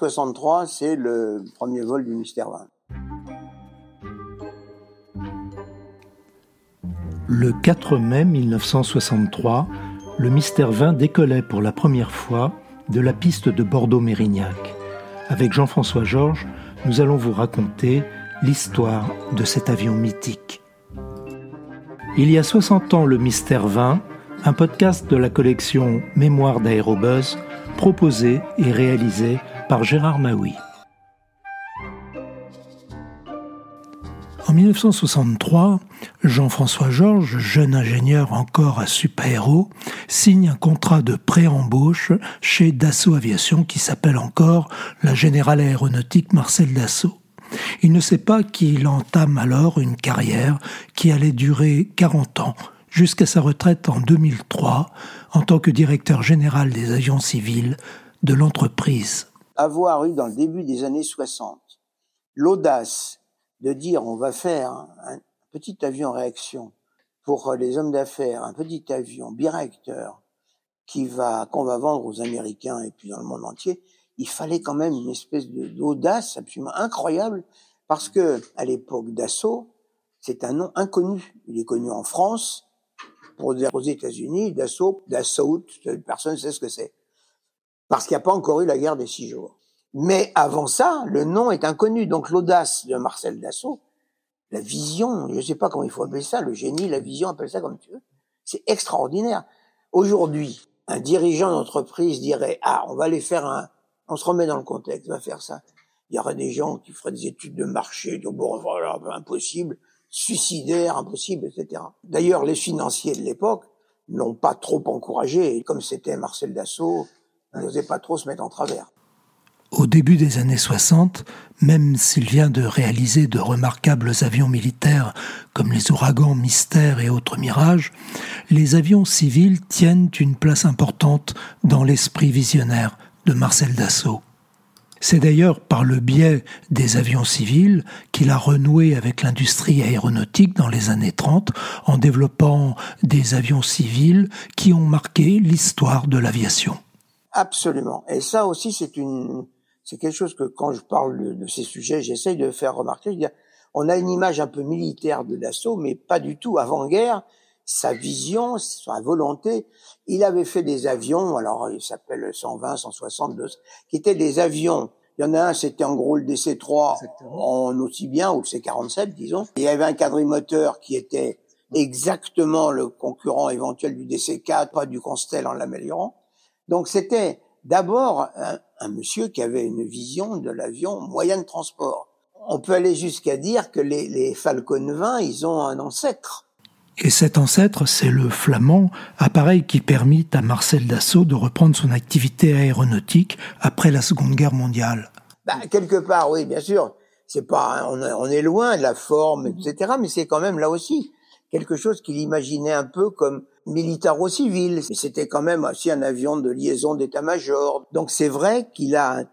63, c'est le premier vol du Mystère 20. Le 4 mai 1963, le Mystère 20 décollait pour la première fois de la piste de Bordeaux-Mérignac. Avec Jean-François Georges, nous allons vous raconter l'histoire de cet avion mythique. Il y a 60 ans, le Mystère 20, un podcast de la collection Mémoire d'Aérobuzz, proposé et réalisé Gérard Maui. En 1963, Jean-François Georges, jeune ingénieur encore à Supaéro, signe un contrat de pré-embauche chez Dassault Aviation qui s'appelle encore la Générale Aéronautique Marcel Dassault. Il ne sait pas qu'il entame alors une carrière qui allait durer 40 ans, jusqu'à sa retraite en 2003 en tant que directeur général des avions civils de l'entreprise. Avoir eu dans le début des années 60 l'audace de dire on va faire un petit avion réaction pour les hommes d'affaires, un petit avion biréacteur qui va qu'on va vendre aux Américains et puis dans le monde entier, il fallait quand même une espèce d'audace absolument incroyable parce que à l'époque d'assaut, c'est un nom inconnu. Il est connu en France, pour dire aux États-Unis, d'assaut, d'assaut, personne ne sait ce que c'est. Parce qu'il n'y a pas encore eu la guerre des six jours. Mais avant ça, le nom est inconnu. Donc l'audace de Marcel Dassault, la vision, je ne sais pas comment il faut appeler ça, le génie, la vision, appelle ça comme tu veux. C'est extraordinaire. Aujourd'hui, un dirigeant d'entreprise dirait, ah, on va aller faire un, on se remet dans le contexte, on va faire ça. Il y aurait des gens qui feraient des études de marché, de bon, voilà, impossible, suicidaire, impossible, etc. D'ailleurs, les financiers de l'époque n'ont pas trop encouragé, comme c'était Marcel Dassault, ils n'osaient pas trop se mettre en travers. Au début des années 60, même s'il vient de réaliser de remarquables avions militaires comme les ouragans Mystère et autres Mirages, les avions civils tiennent une place importante dans l'esprit visionnaire de Marcel Dassault. C'est d'ailleurs par le biais des avions civils qu'il a renoué avec l'industrie aéronautique dans les années 30 en développant des avions civils qui ont marqué l'histoire de l'aviation. Absolument. Et ça aussi, c'est une, c'est quelque chose que quand je parle de, ces sujets, j'essaye de faire remarquer. Je dire, on a une image un peu militaire de l'assaut, mais pas du tout avant-guerre. Sa vision, sa volonté. Il avait fait des avions, alors il s'appelle 120, 160, qui étaient des avions. Il y en a un, c'était en gros le DC-3 en aussi bien, ou le C-47, disons. Il y avait un quadrimoteur qui était exactement le concurrent éventuel du DC-4, pas du Constel en l'améliorant. Donc c'était d'abord un, monsieur qui avait une vision de l'avion moyen de transport. On peut aller jusqu'à dire que les, les Falcon 20, ils ont un ancêtre. Et cet ancêtre, c'est le flamand, appareil qui permit à Marcel Dassault de reprendre son activité aéronautique après la Seconde Guerre mondiale. Bah, quelque part, oui, bien sûr. C'est pas, on, est loin de la forme, etc. Mais c'est quand même là aussi quelque chose qu'il imaginait un peu comme militaro-civil. C'était quand même aussi un avion de liaison d'état-major. Donc c'est vrai qu'il a un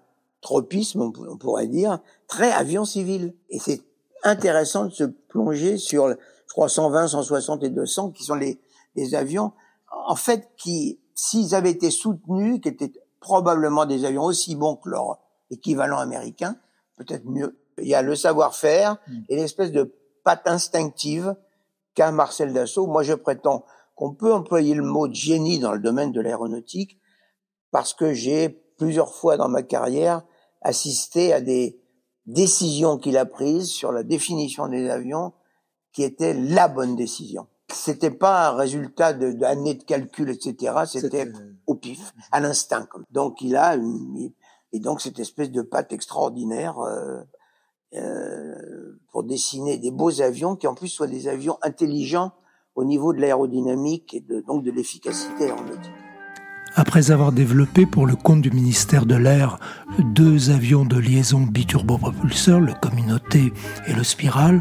tropisme, on pourrait dire, très avion civil. Et c'est intéressant de se plonger sur, je crois, 120, 160 et 200, qui sont les, les avions, en fait, qui, s'ils avaient été soutenus, qui étaient probablement des avions aussi bons que leur équivalent américain, peut-être mieux. Il y a le savoir-faire mm. et l'espèce de patte instinctive qu'a Marcel Dassault. Moi, je prétends qu'on peut employer le mot génie dans le domaine de l'aéronautique parce que j'ai plusieurs fois dans ma carrière assisté à des décisions qu'il a prises sur la définition des avions qui étaient la bonne décision. C'était pas un résultat d'années de, de, calcul, etc. C'était au pif, à l'instinct. Donc il a une, et donc cette espèce de patte extraordinaire euh, euh, pour dessiner des beaux avions qui en plus soient des avions intelligents au niveau de l'aérodynamique et de, donc de l'efficacité aéronautique. Après avoir développé pour le compte du ministère de l'Air deux avions de liaison biturbopropulseurs, le Communauté et le Spiral,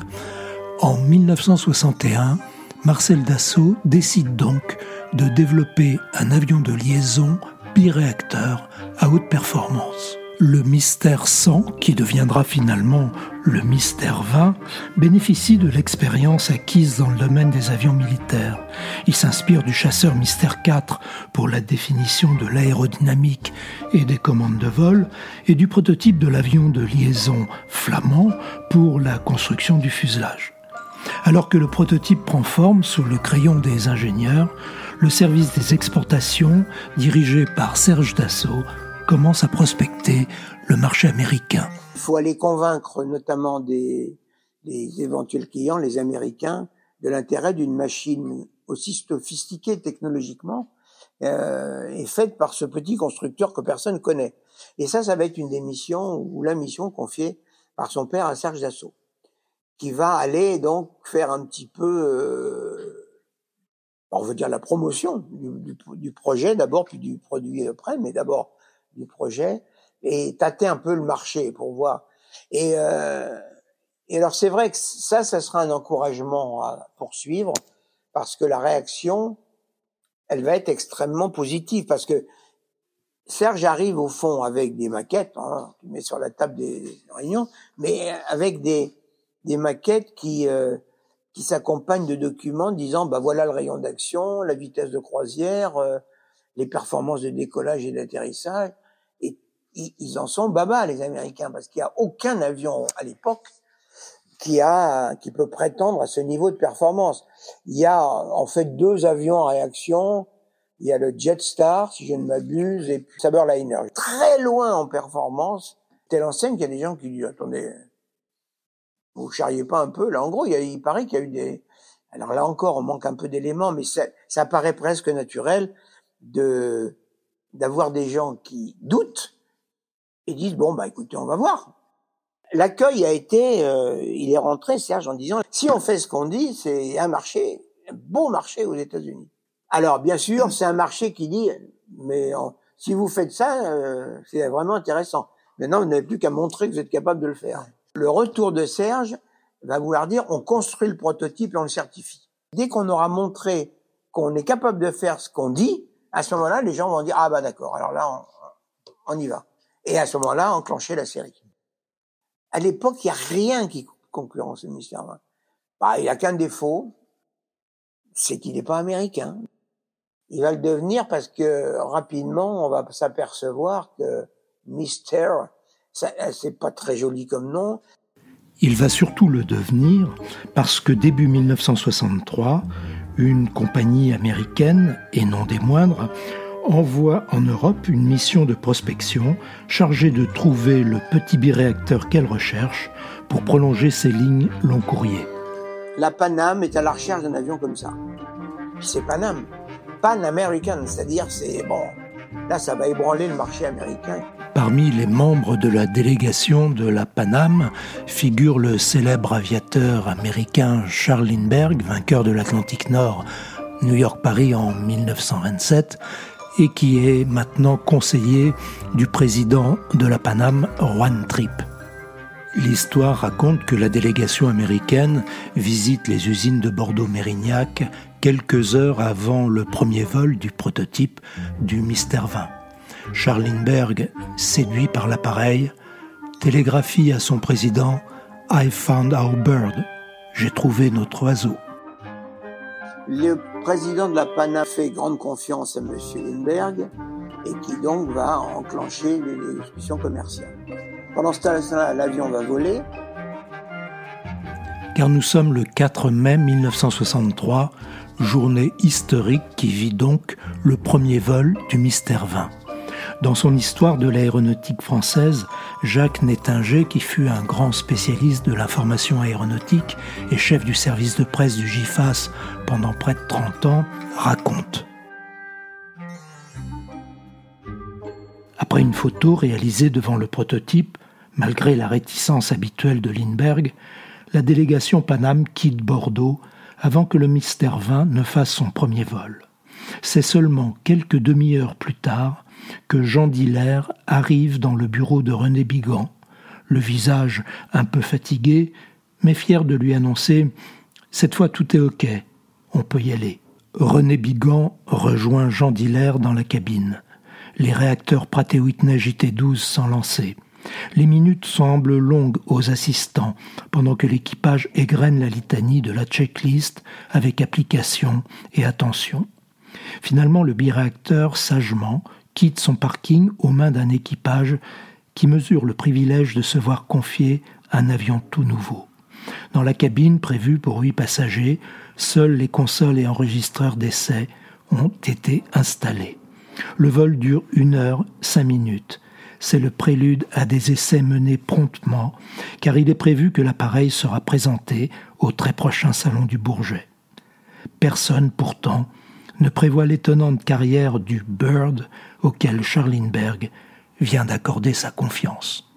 en 1961, Marcel Dassault décide donc de développer un avion de liaison biréacteur à haute performance, le mystère 100, qui deviendra finalement le mystère 20, bénéficie de l'expérience acquise dans le domaine des avions militaires. Il s'inspire du chasseur mystère 4 pour la définition de l'aérodynamique et des commandes de vol, et du prototype de l'avion de liaison flamand pour la construction du fuselage. Alors que le prototype prend forme sous le crayon des ingénieurs, le service des exportations, dirigé par Serge Dassault, commence à prospecter le marché américain. Il faut aller convaincre notamment des, éventuels clients, les Américains, de l'intérêt d'une machine aussi sophistiquée technologiquement euh, et faite par ce petit constructeur que personne connaît. Et ça, ça va être une des missions ou la mission confiée par son père à Serge Dassault, qui va aller donc faire un petit peu, euh, on veut dire la promotion du, du projet d'abord, puis du produit après, mais d'abord du projet et tâter un peu le marché pour voir. Et, euh, et alors c'est vrai que ça, ça sera un encouragement à poursuivre parce que la réaction, elle va être extrêmement positive parce que Serge arrive au fond avec des maquettes, hein, met sur la table des réunions, mais avec des, des maquettes qui euh, qui s'accompagnent de documents disant bah voilà le rayon d'action, la vitesse de croisière, euh, les performances de décollage et d'atterrissage ils en sont baba les Américains parce qu'il n'y a aucun avion à l'époque qui a qui peut prétendre à ce niveau de performance. Il y a en fait deux avions en réaction. Il y a le Jetstar, si je ne m'abuse, et puis Saberliner. Très loin en performance. Telle enseigne qu'il y a des gens qui disent attendez, vous charriez pas un peu là. En gros, il, y a, il paraît qu'il y a eu des. Alors là encore, on manque un peu d'éléments, mais ça, ça paraît presque naturel de d'avoir des gens qui doutent et disent bon bah écoutez on va voir. L'accueil a été, euh, il est rentré Serge en disant si on fait ce qu'on dit c'est un marché, un beau marché aux États-Unis. Alors bien sûr c'est un marché qui dit mais si vous faites ça euh, c'est vraiment intéressant. Maintenant vous n'avez plus qu'à montrer que vous êtes capable de le faire. Le retour de Serge va vouloir dire on construit le prototype et on le certifie. Dès qu'on aura montré qu'on est capable de faire ce qu'on dit, à ce moment-là les gens vont dire ah bah d'accord alors là on, on y va et à ce moment-là enclencher la série. À l'époque, il n'y a rien qui concurrence le mystère Bah, il a qu'un défaut, c'est qu'il n'est pas américain. Il va le devenir parce que rapidement, on va s'apercevoir que Mystère, c'est pas très joli comme nom. Il va surtout le devenir parce que début 1963, une compagnie américaine, et non des moindres, envoie en Europe une mission de prospection chargée de trouver le petit biréacteur qu'elle recherche pour prolonger ses lignes long courrier. La Panam est à la recherche d'un avion comme ça. C'est Panam, Pan American, c'est-à-dire c'est bon. Là, ça va ébranler le marché américain. Parmi les membres de la délégation de la Panam figure le célèbre aviateur américain Charles Lindbergh, vainqueur de l'Atlantique Nord, New York-Paris en 1927, et qui est maintenant conseiller du président de la Paname, Juan Tripp. L'histoire raconte que la délégation américaine visite les usines de Bordeaux-Mérignac quelques heures avant le premier vol du prototype du Mystère 20. Charlinberg, séduit par l'appareil, télégraphie à son président I found our bird. J'ai trouvé notre oiseau. Le président de la PANA fait grande confiance à M. Lindbergh et qui donc va enclencher les discussions commerciales. Pendant ce temps-là, l'avion va voler. Car nous sommes le 4 mai 1963, journée historique qui vit donc le premier vol du Mystère 20. Dans son histoire de l'aéronautique française, Jacques Nettinger, qui fut un grand spécialiste de l'information aéronautique et chef du service de presse du GIFAS pendant près de 30 ans, raconte. Après une photo réalisée devant le prototype, malgré la réticence habituelle de Lindbergh, la délégation Paname quitte Bordeaux avant que le Mystère 20 ne fasse son premier vol. C'est seulement quelques demi-heures plus tard que Jean Diller arrive dans le bureau de René Bigan, le visage un peu fatigué, mais fier de lui annoncer Cette fois tout est OK, on peut y aller. René Bigan rejoint Jean Diller dans la cabine. Les réacteurs Pratt Whitney JT-12 sont lancés. Les minutes semblent longues aux assistants, pendant que l'équipage égrène la litanie de la checklist avec application et attention. Finalement, le biréacteur, sagement, quitte son parking aux mains d'un équipage qui mesure le privilège de se voir confier un avion tout nouveau. Dans la cabine prévue pour huit passagers, seuls les consoles et enregistreurs d'essai ont été installés. Le vol dure une heure cinq minutes. C'est le prélude à des essais menés promptement, car il est prévu que l'appareil sera présenté au très prochain salon du Bourget. Personne, pourtant, ne prévoit l'étonnante carrière du Bird auquel Charlinberg vient d'accorder sa confiance.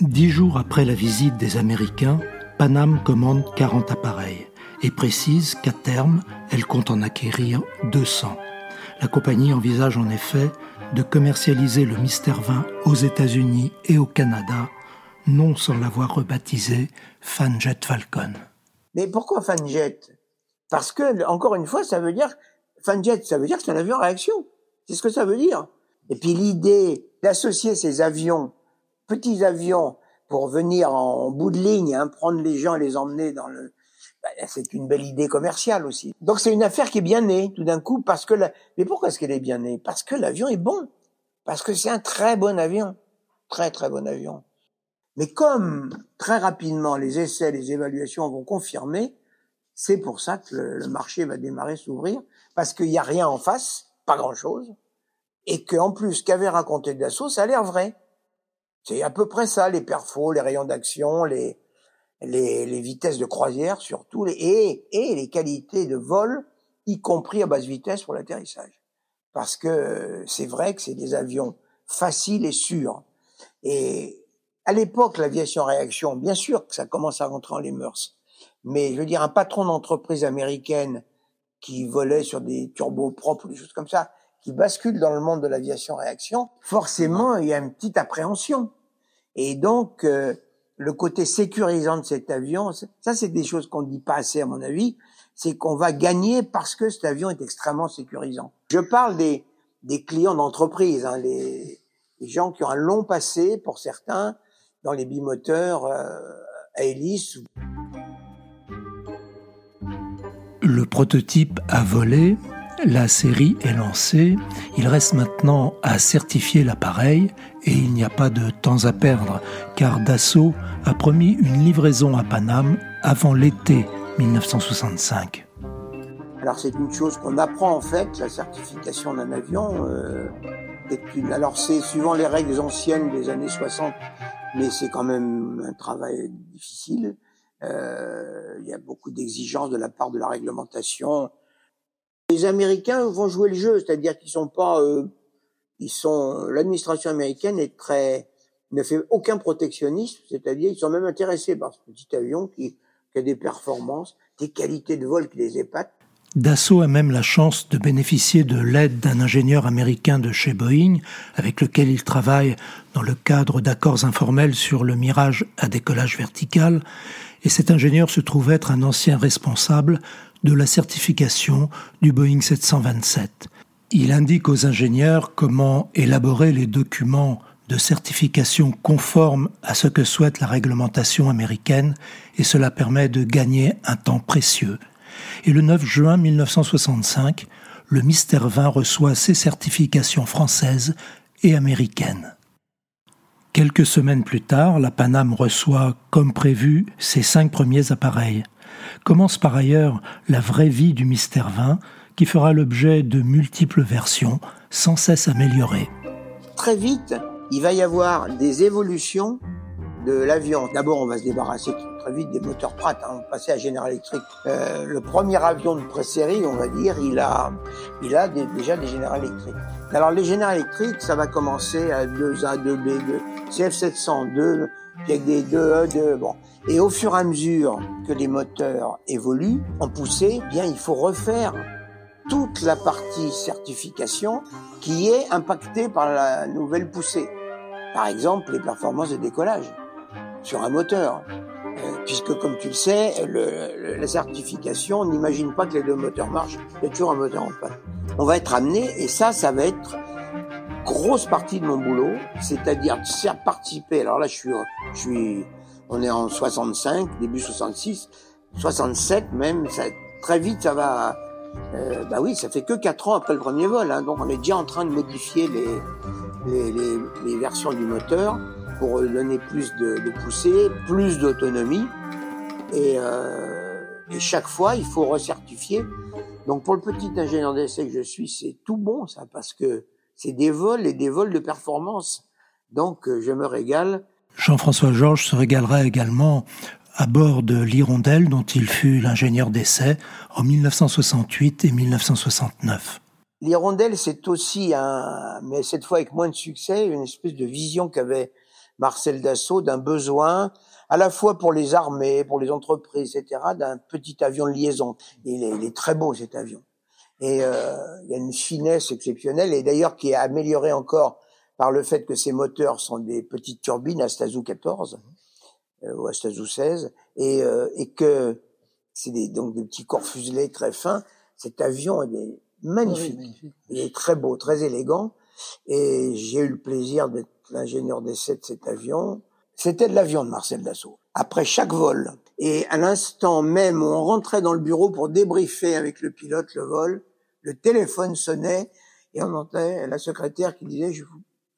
Dix jours après la visite des Américains, Panam commande 40 appareils et précise qu'à terme, elle compte en acquérir 200. La compagnie envisage en effet de commercialiser le 20 aux États-Unis et au Canada, non sans l'avoir rebaptisé Fanjet Falcon. Mais pourquoi Fanjet? Parce que, encore une fois, ça veut dire, Fanjet, ça veut dire que c'est un avion réaction. C'est ce que ça veut dire. Et puis l'idée d'associer ces avions, petits avions, pour venir en bout de ligne, hein, prendre les gens et les emmener dans le, bah, c'est une belle idée commerciale aussi. Donc c'est une affaire qui est bien née tout d'un coup parce que la... mais pourquoi est-ce qu'elle est bien née? Parce que l'avion est bon, parce que c'est un très bon avion, très très bon avion. Mais comme très rapidement les essais, les évaluations vont confirmer, c'est pour ça que le, marché va démarrer s'ouvrir parce qu'il n'y a rien en face, pas grand chose, et qu'en plus ce qu'avait raconté Dassault, ça a l'air vrai. C'est à peu près ça, les perfos, les rayons d'action, les, les, les, vitesses de croisière surtout, les, et, et les qualités de vol, y compris à basse vitesse pour l'atterrissage. Parce que c'est vrai que c'est des avions faciles et sûrs. Et à l'époque, l'aviation réaction, bien sûr que ça commence à rentrer en les mœurs. Mais je veux dire, un patron d'entreprise américaine qui volait sur des turbos propres ou des choses comme ça, qui bascule dans le monde de l'aviation réaction, forcément, il y a une petite appréhension. Et donc, euh, le côté sécurisant de cet avion, ça, c'est des choses qu'on ne dit pas assez, à mon avis, c'est qu'on va gagner parce que cet avion est extrêmement sécurisant. Je parle des, des clients d'entreprise, hein, les, les, gens qui ont un long passé, pour certains, dans les bimoteurs euh, à hélice. Le prototype a volé, la série est lancée, il reste maintenant à certifier l'appareil et il n'y a pas de temps à perdre car Dassault a promis une livraison à Paname avant l'été 1965. Alors c'est une chose qu'on apprend en fait, la certification d'un avion. Euh, alors c'est suivant les règles anciennes des années 60, mais c'est quand même un travail difficile. Euh, il y a beaucoup d'exigences de la part de la réglementation les Américains vont jouer le jeu, c'est-à-dire qu'ils sont pas, euh, ils sont, l'administration américaine est très, ne fait aucun protectionnisme, c'est-à-dire ils sont même intéressés par ce petit avion qui, qui a des performances, des qualités de vol qui les épatent. Dassault a même la chance de bénéficier de l'aide d'un ingénieur américain de chez Boeing, avec lequel il travaille dans le cadre d'accords informels sur le Mirage à décollage vertical, et cet ingénieur se trouve être un ancien responsable de la certification du Boeing 727. Il indique aux ingénieurs comment élaborer les documents de certification conformes à ce que souhaite la réglementation américaine et cela permet de gagner un temps précieux. Et le 9 juin 1965, le Mystère 20 reçoit ses certifications françaises et américaines. Quelques semaines plus tard, la Paname reçoit, comme prévu, ses cinq premiers appareils. Commence par ailleurs la vraie vie du Mystère 20, qui fera l'objet de multiples versions, sans cesse améliorées. Très vite, il va y avoir des évolutions de l'avion. D'abord, on va se débarrasser très vite des moteurs Pratt, hein, on va passer à General Electric. Euh, le premier avion de pré-série, on va dire, il a, il a déjà des General Electric. Alors les General Electric, ça va commencer à 2A, 2B, 2, CF702, avec des 2E, 2, bon. Et au fur et à mesure que les moteurs évoluent en poussée, eh bien il faut refaire toute la partie certification qui est impactée par la nouvelle poussée. Par exemple, les performances de décollage sur un moteur. Euh, puisque, comme tu le sais, le, la certification n'imagine pas que les deux moteurs marchent. Il y a toujours un moteur en panne. On va être amené, et ça, ça va être grosse partie de mon boulot, c'est-à-dire de participer. Alors là, je suis, je suis, on est en 65, début 66, 67 même. Ça, très vite, ça va. Euh, bah oui, ça fait que quatre ans après le premier vol, hein, donc on est déjà en train de modifier les, les, les, les versions du moteur pour donner plus de, de poussée, plus d'autonomie. Et, euh, et, chaque fois, il faut recertifier. Donc pour le petit ingénieur d'essai que je suis, c'est tout bon ça, parce que c'est des vols et des vols de performance. Donc euh, je me régale. Jean-François Georges se régalera également à bord de l'Hirondelle dont il fut l'ingénieur d'essai en 1968 et 1969. L'Hirondelle, c'est aussi un, mais cette fois avec moins de succès, une espèce de vision qu'avait Marcel Dassault d'un besoin à la fois pour les armées, pour les entreprises, etc., d'un petit avion de liaison. Il est, il est très beau cet avion. Et euh, il y a une finesse exceptionnelle, et d'ailleurs qui est améliorée encore par le fait que ces moteurs sont des petites turbines Astazou 14 euh, ou Astazou 16, et, euh, et que c'est des, donc des petits corps fuselés très fins. Cet avion est magnifique. magnifique. Il est très beau, très élégant, et j'ai eu le plaisir d'être l'ingénieur d'essai de cet avion. C'était de l'avion de Marcel Dassault. Après chaque vol, et à l'instant même où on rentrait dans le bureau pour débriefer avec le pilote le vol, le téléphone sonnait et on entendait la secrétaire qui disait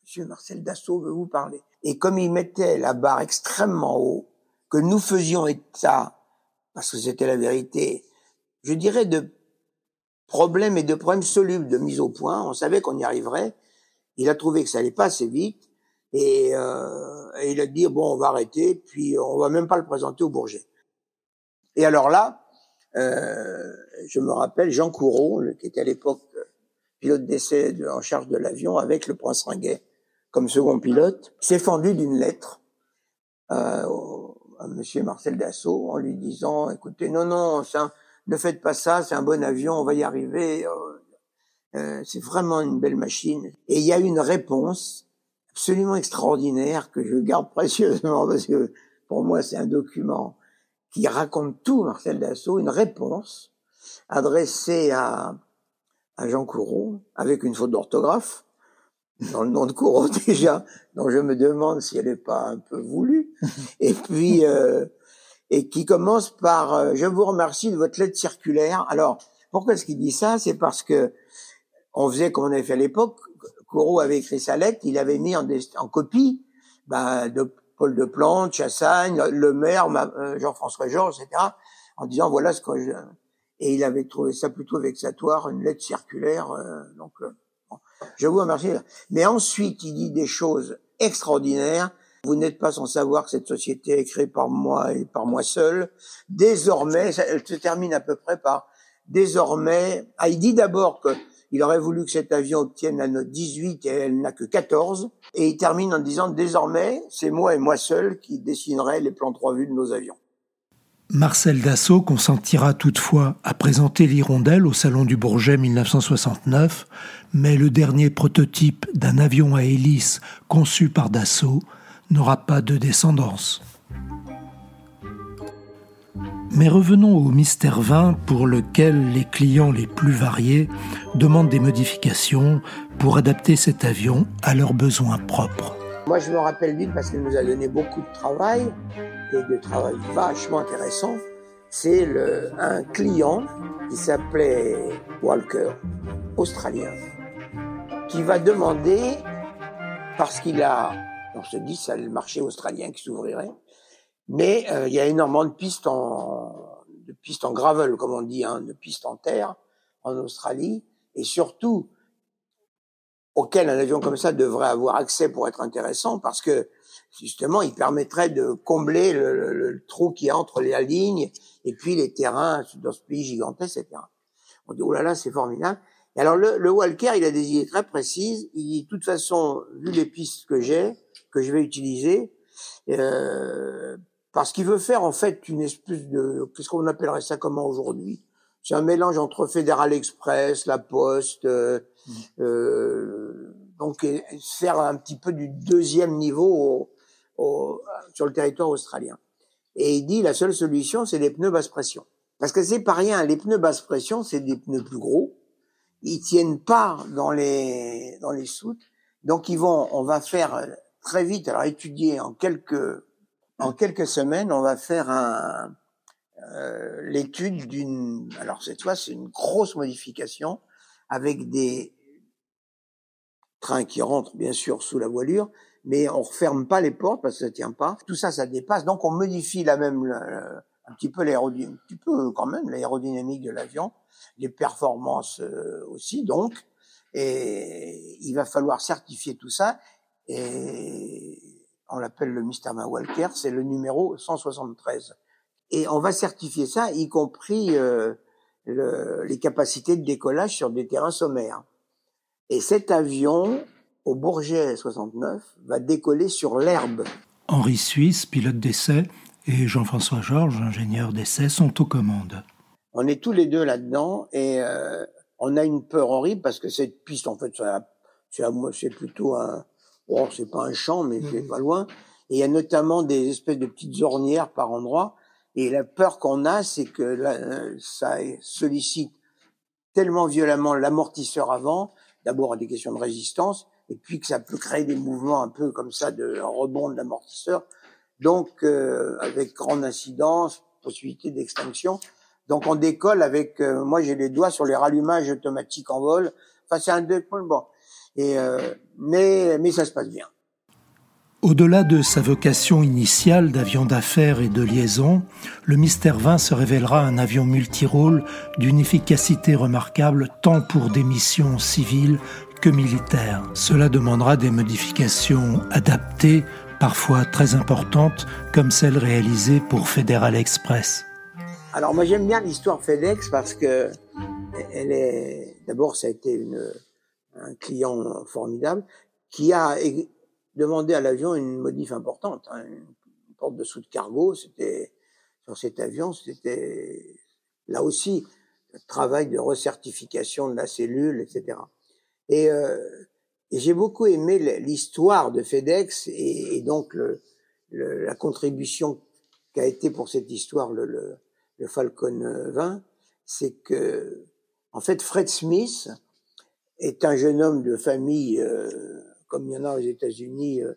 Monsieur Marcel Dassault veut vous parler. Et comme il mettait la barre extrêmement haut, que nous faisions état, parce que c'était la vérité, je dirais de problèmes et de problèmes solubles de mise au point, on savait qu'on y arriverait. Il a trouvé que ça allait pas assez vite et, euh, il a dit bon on va arrêter puis on va même pas le présenter au Bourget. Et alors là, euh, je me rappelle Jean Courreau, qui était à l'époque pilote d'essai en charge de l'avion avec le prince Ringuet comme second pilote, s'est fendu d'une lettre euh, à Monsieur Marcel Dassault en lui disant écoutez non non un, ne faites pas ça c'est un bon avion on va y arriver euh, euh, c'est vraiment une belle machine et il y a une réponse absolument extraordinaire que je garde précieusement parce que pour moi c'est un document qui raconte tout, Marcel Dassault, une réponse adressée à, à Jean Courreau, avec une faute d'orthographe, dans le nom de Courreau déjà, dont je me demande si elle n'est pas un peu voulue, et puis, euh, et qui commence par euh, Je vous remercie de votre lettre circulaire ». Alors, pourquoi est-ce qu'il dit ça? C'est parce que on faisait comme on avait fait à l'époque, Courreau avait écrit sa lettre, il avait mis en, en copie ben, de Paul de Plante, Chassagne, le maire, euh, Jean-François Georges, etc., en disant voilà ce que je... Et il avait trouvé ça plutôt vexatoire, une lettre circulaire. Euh, donc, euh, bon, je vous remercie. Mais ensuite, il dit des choses extraordinaires. Vous n'êtes pas sans savoir que cette société est créée par moi et par moi seul. Désormais, elle se termine à peu près par désormais. Ah, il dit d'abord que il aurait voulu que cet avion obtienne la note 18 et elle n'a que 14. Et il termine en disant désormais, c'est moi et moi seul qui dessinerai les plans trois vues de nos avions. Marcel Dassault consentira toutefois à présenter l'Hirondelle au Salon du Bourget 1969, mais le dernier prototype d'un avion à hélice conçu par Dassault n'aura pas de descendance. Mais revenons au Mystère 20 pour lequel les clients les plus variés demandent des modifications pour adapter cet avion à leurs besoins propres. Moi, je me rappelle vite parce qu'il nous a donné beaucoup de travail et de travail vachement intéressant. C'est un client qui s'appelait Walker, australien, qui va demander, parce qu'il a, on se dit, c'est le marché australien qui s'ouvrirait, mais euh, il y a énormément de pistes en de pistes en gravel, comme on dit, hein, de pistes en terre en Australie, et surtout auquel un avion comme ça devrait avoir accès pour être intéressant, parce que justement, il permettrait de combler le, le, trou qui est entre les lignes et puis les terrains dans ce pays gigantesque, etc. On dit, oh là là, c'est formidable. Et alors, le, le, Walker, il a des idées très précises. Il dit, de toute façon, vu les pistes que j'ai, que je vais utiliser, euh, parce qu'il veut faire en fait une espèce de qu'est-ce qu'on appellerait ça comment aujourd'hui? C'est un mélange entre Fédéral Express, La Poste, euh, mmh. euh, donc faire un petit peu du deuxième niveau au, sur le territoire australien. Et il dit la seule solution c'est des pneus basse pression, parce que c'est pas rien. Les pneus basse pression c'est des pneus plus gros, ils tiennent pas dans les dans les soutes, Donc ils vont, on va faire très vite, alors étudier en quelques en quelques semaines, on va faire un euh, l'étude d'une. Alors cette fois, c'est une grosse modification avec des trains qui rentrent bien sûr sous la voilure, mais on referme pas les portes parce que ça tient pas. Tout ça, ça dépasse. Donc on modifie la même un petit peu l'aérodynamique, un petit peu quand même l'aérodynamique de l'avion, les performances euh, aussi donc. Et il va falloir certifier tout ça. Et on l'appelle le Mr. Walker, c'est le numéro 173. Et on va certifier ça, y compris euh, le, les capacités de décollage sur des terrains sommaires. Et cet avion, au Bourget 69, va décoller sur l'herbe. Henri Suisse, pilote d'essai, et Jean-François Georges, ingénieur d'essai, sont aux commandes. On est tous les deux là-dedans et euh, on a une peur horrible parce que cette piste, en fait, c'est plutôt un, bon, c'est pas un champ, mais c'est mmh. pas loin. Et il y a notamment des espèces de petites ornières par endroits. Et la peur qu'on a, c'est que euh, ça sollicite tellement violemment l'amortisseur avant, d'abord à des questions de résistance, et puis que ça peut créer des mouvements un peu comme ça de rebond de l'amortisseur. Donc, euh, avec grande incidence, possibilité d'extinction. Donc, on décolle avec, euh, moi j'ai les doigts sur les rallumages automatiques en vol. Enfin, c'est un bon. Et, mais, mais ça se passe bien. Au-delà de sa vocation initiale d'avion d'affaires et de liaison, le Mystère 20 se révélera un avion multirôle d'une efficacité remarquable tant pour des missions civiles que militaires. Cela demandera des modifications adaptées, parfois très importantes, comme celles réalisées pour Federal Express. Alors moi j'aime bien l'histoire FedEx parce que elle est d'abord ça a été une, un client formidable qui a demandé à l'avion une modif importante. Hein, une porte de de cargo, c'était sur cet avion, c'était là aussi le travail de recertification de la cellule, etc. Et, euh, et j'ai beaucoup aimé l'histoire de FedEx et, et donc le, le, la contribution qu'a été pour cette histoire le, le, le Falcon 20, c'est que en fait Fred Smith est un jeune homme de famille euh, comme il y en a aux États-Unis euh,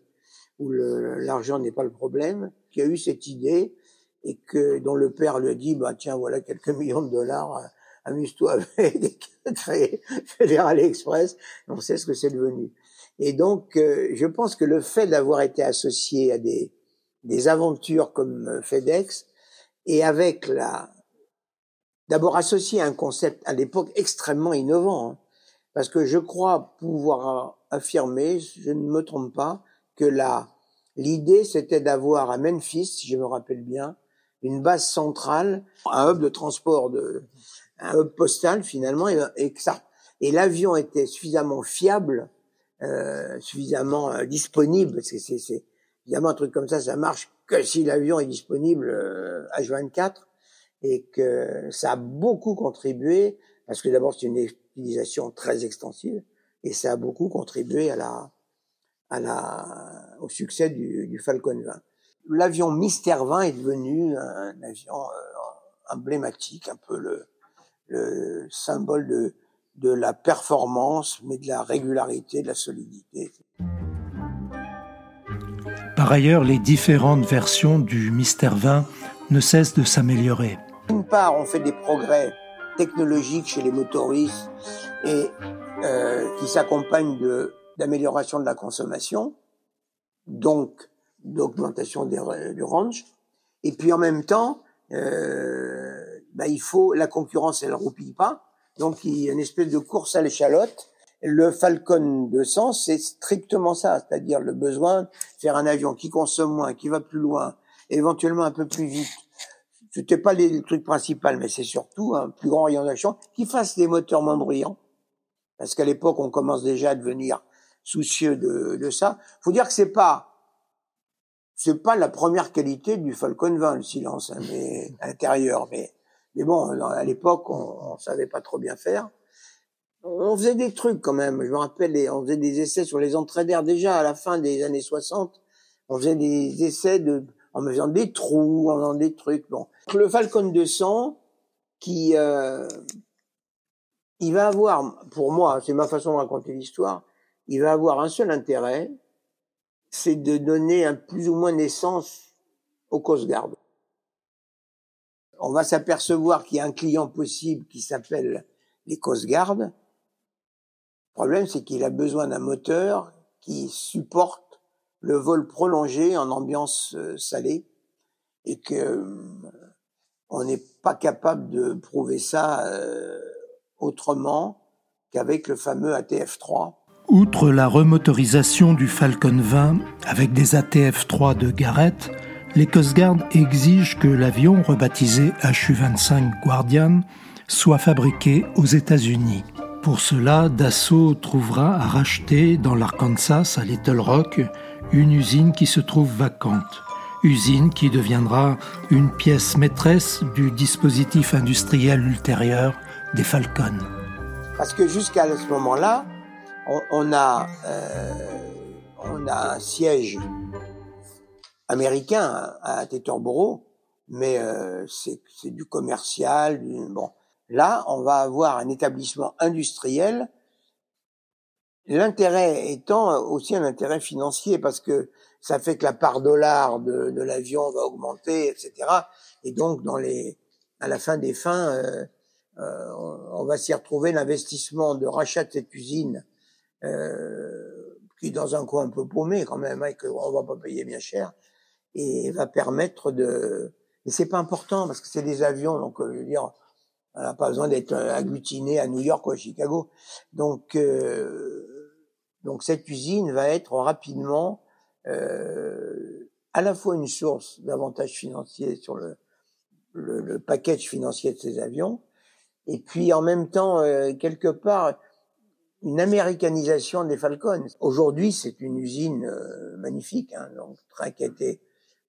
où l'argent n'est pas le problème, qui a eu cette idée et que dont le père lui dit bah tiens voilà quelques millions de dollars, euh, amuse-toi avec créer Express, on sait ce que c'est devenu. Et donc euh, je pense que le fait d'avoir été associé à des des aventures comme FedEx et avec la d'abord associé à un concept à l'époque extrêmement innovant, hein, parce que je crois pouvoir affirmer, je ne me trompe pas, que la l'idée c'était d'avoir à Memphis, si je me rappelle bien, une base centrale, un hub de transport de un hub postal finalement et, que ça et l'avion était suffisamment fiable, euh, suffisamment euh, disponible. C'est c'est évidemment un truc comme ça, ça marche que si l'avion est disponible euh, H24 et que ça a beaucoup contribué parce que d'abord c'est une utilisation très extensive et ça a beaucoup contribué à la, à la, au succès du, du Falcon 20. L'avion Mystère 20 est devenu un avion euh, emblématique, un peu le, le symbole de, de la performance, mais de la régularité, de la solidité. Par ailleurs, les différentes versions du Mystère 20 ne cessent de s'améliorer. D'une part, on fait des progrès technologiques chez les motoristes et euh, qui s'accompagne de d'amélioration de la consommation, donc d'augmentation du range. Et puis en même temps, euh, bah, il faut la concurrence, elle roupille pas. Donc il y a une espèce de course à l'échalote. Le Falcon 200, c'est strictement ça, c'est-à-dire le besoin de faire un avion qui consomme moins, qui va plus loin, éventuellement un peu plus vite. C'était pas le truc principal, mais c'est surtout un plus grand rayon d'action qui fasse des moteurs moins bruyants parce qu'à l'époque, on commence déjà à devenir soucieux de, de ça. Faut dire que c'est pas c'est pas la première qualité du Falcon 20, le silence, hein, mais à l'intérieur. Mais, mais bon, à l'époque, on, on savait pas trop bien faire. On faisait des trucs quand même. Je me rappelle, on faisait des essais sur les d'air déjà à la fin des années 60. On faisait des essais de, en faisant des trous, en faisant des trucs. Bon, le Falcon 200, qui euh, il va avoir, pour moi, c'est ma façon de raconter l'histoire, il va avoir un seul intérêt, c'est de donner un plus ou moins naissance au Coast Guard. On va s'apercevoir qu'il y a un client possible qui s'appelle les Coast Guard. Problème, c'est qu'il a besoin d'un moteur qui supporte le vol prolongé en ambiance euh, salée et que euh, on n'est pas capable de prouver ça euh, autrement qu'avec le fameux ATF-3 Outre la remotorisation du Falcon 20 avec des ATF-3 de Garrett, les Coast Guard exigent que l'avion, rebaptisé HU-25 Guardian, soit fabriqué aux États-Unis. Pour cela, Dassault trouvera à racheter dans l'Arkansas, à Little Rock, une usine qui se trouve vacante. Usine qui deviendra une pièce maîtresse du dispositif industriel ultérieur des Falcons. Parce que jusqu'à ce moment-là, on, a, euh, on a un siège américain à Teterboro, mais euh, c'est du commercial. bon, là, on va avoir un établissement industriel. L'intérêt étant aussi un intérêt financier parce que ça fait que la part dollar de, de l'avion va augmenter, etc. Et donc, dans les, à la fin des fins, euh, euh, on va s'y retrouver l'investissement de rachat de cette usine euh, qui est dans un coin un peu paumé quand même, et hein, qu'on va pas payer bien cher, et va permettre de. Et c'est pas important parce que c'est des avions, donc euh, je veux dire, on n'a pas besoin d'être agglutiné à New York ou à Chicago. Donc, euh, donc cette usine va être rapidement euh, à la fois une source d'avantages financiers sur le, le, le, package financier de ces avions, et puis en même temps, euh, quelque part, une américanisation des Falcons. Aujourd'hui, c'est une usine euh, magnifique, hein, donc qui a été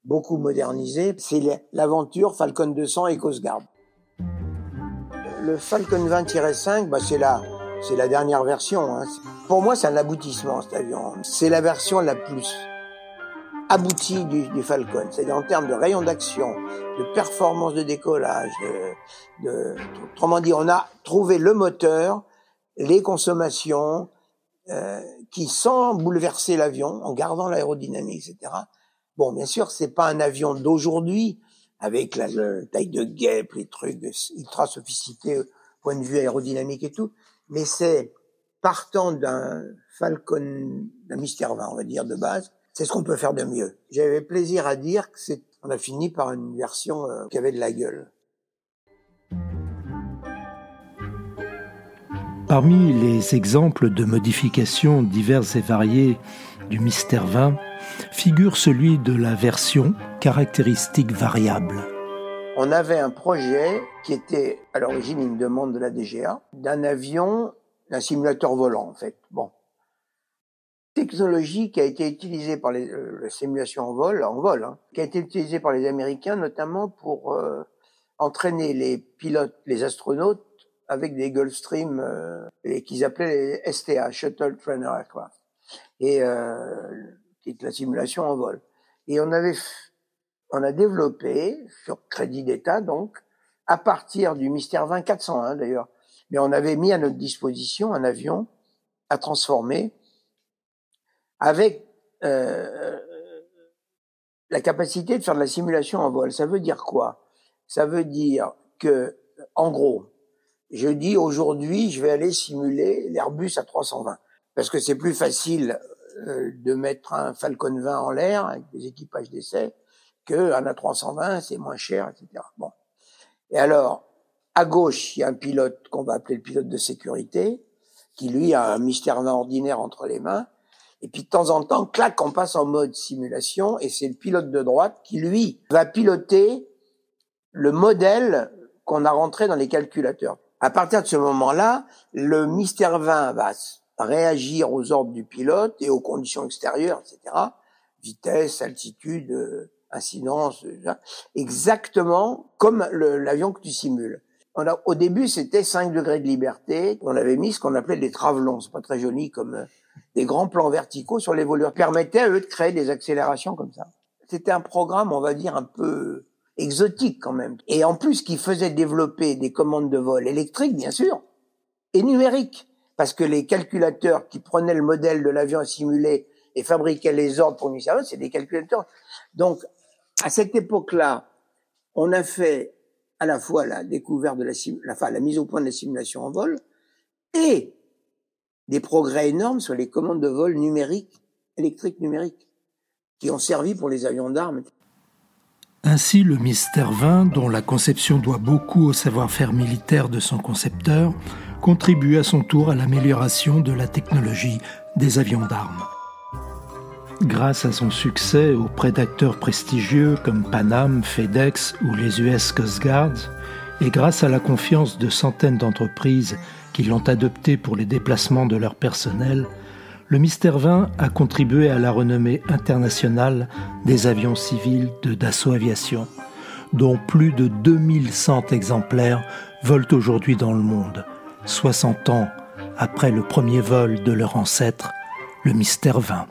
beaucoup modernisé. C'est l'aventure Falcon 200 et Coast Guard. Le Falcon 20-5, bah, c'est la, dernière version. Hein. Pour moi, c'est un aboutissement cet avion. C'est la version la plus aboutie du, Falcon. C'est-à-dire en termes de rayon d'action, de performance de décollage, de, de, autrement dit, on a trouvé le moteur les consommations, euh, qui sans bouleverser l'avion, en gardant l'aérodynamique, etc. Bon, bien sûr, c'est pas un avion d'aujourd'hui avec la, taille de guêpe, les trucs ultra sophistiqués point de vue aérodynamique et tout, mais c'est partant d'un Falcon, d'un Mystère 20, on va dire de base, c'est ce qu'on peut faire de mieux. J'avais plaisir à dire que c'est, on a fini par une version euh, qui avait de la gueule. Parmi les exemples de modifications diverses et variées du Mystère 20 figure celui de la version caractéristique variable. On avait un projet qui était à l'origine une demande de la DGA d'un avion, d'un simulateur volant en fait. Bon, technologie qui a été utilisée par les, euh, simulations en vol, en vol, hein, qui a été utilisée par les Américains notamment pour euh, entraîner les pilotes, les astronautes avec des Gulfstream euh, et qu'ils appelaient les STA, Shuttle Trainer Aircraft, et la simulation en vol. Et on avait, on a développé sur crédit d'État donc, à partir du Mystère 20 401 d'ailleurs, mais on avait mis à notre disposition un avion à transformer avec euh, la capacité de faire de la simulation en vol. Ça veut dire quoi? Ça veut dire que, en gros, je dis aujourd'hui, je vais aller simuler l'Airbus à 320 parce que c'est plus facile euh, de mettre un Falcon 20 en l'air avec des équipages d'essai qu'un A320, c'est moins cher, etc. Bon. Et alors, à gauche, il y a un pilote qu'on va appeler le pilote de sécurité, qui lui a un mystère ordinaire entre les mains. Et puis de temps en temps, clac, on passe en mode simulation, et c'est le pilote de droite qui lui va piloter le modèle qu'on a rentré dans les calculateurs. À partir de ce moment-là, le Mystère 20 va réagir aux ordres du pilote et aux conditions extérieures, etc. Vitesse, altitude, euh, incidence, exactement comme l'avion que tu simules. Au début, c'était 5 degrés de liberté. On avait mis ce qu'on appelait des travelons. C'est pas très joli comme euh, des grands plans verticaux sur les voleurs. Permettaient à eux de créer des accélérations comme ça. C'était un programme, on va dire, un peu exotique quand même. Et en plus, qui faisait développer des commandes de vol électriques, bien sûr, et numériques. parce que les calculateurs qui prenaient le modèle de l'avion simulé et fabriquaient les ordres pour mystère 20, c'est des calculateurs. Donc, à cette époque-là, on a fait à la fois la découverte de la, la, mise au point de la simulation en vol et des progrès énormes sur les commandes de vol numériques, électriques numériques, qui ont servi pour les avions d'armes. Ainsi, le Mystère 20, dont la conception doit beaucoup au savoir-faire militaire de son concepteur, contribue à son tour à l'amélioration de la technologie des avions d'armes. Grâce à son succès auprès d'acteurs prestigieux comme Panam, FedEx ou les US Coast Guard, et grâce à la confiance de centaines d'entreprises qui l'ont adopté pour les déplacements de leur personnel, le Mystère 20 a contribué à la renommée internationale des avions civils de Dassault Aviation, dont plus de 2100 exemplaires volent aujourd'hui dans le monde, 60 ans après le premier vol de leur ancêtre, le Mystère 20.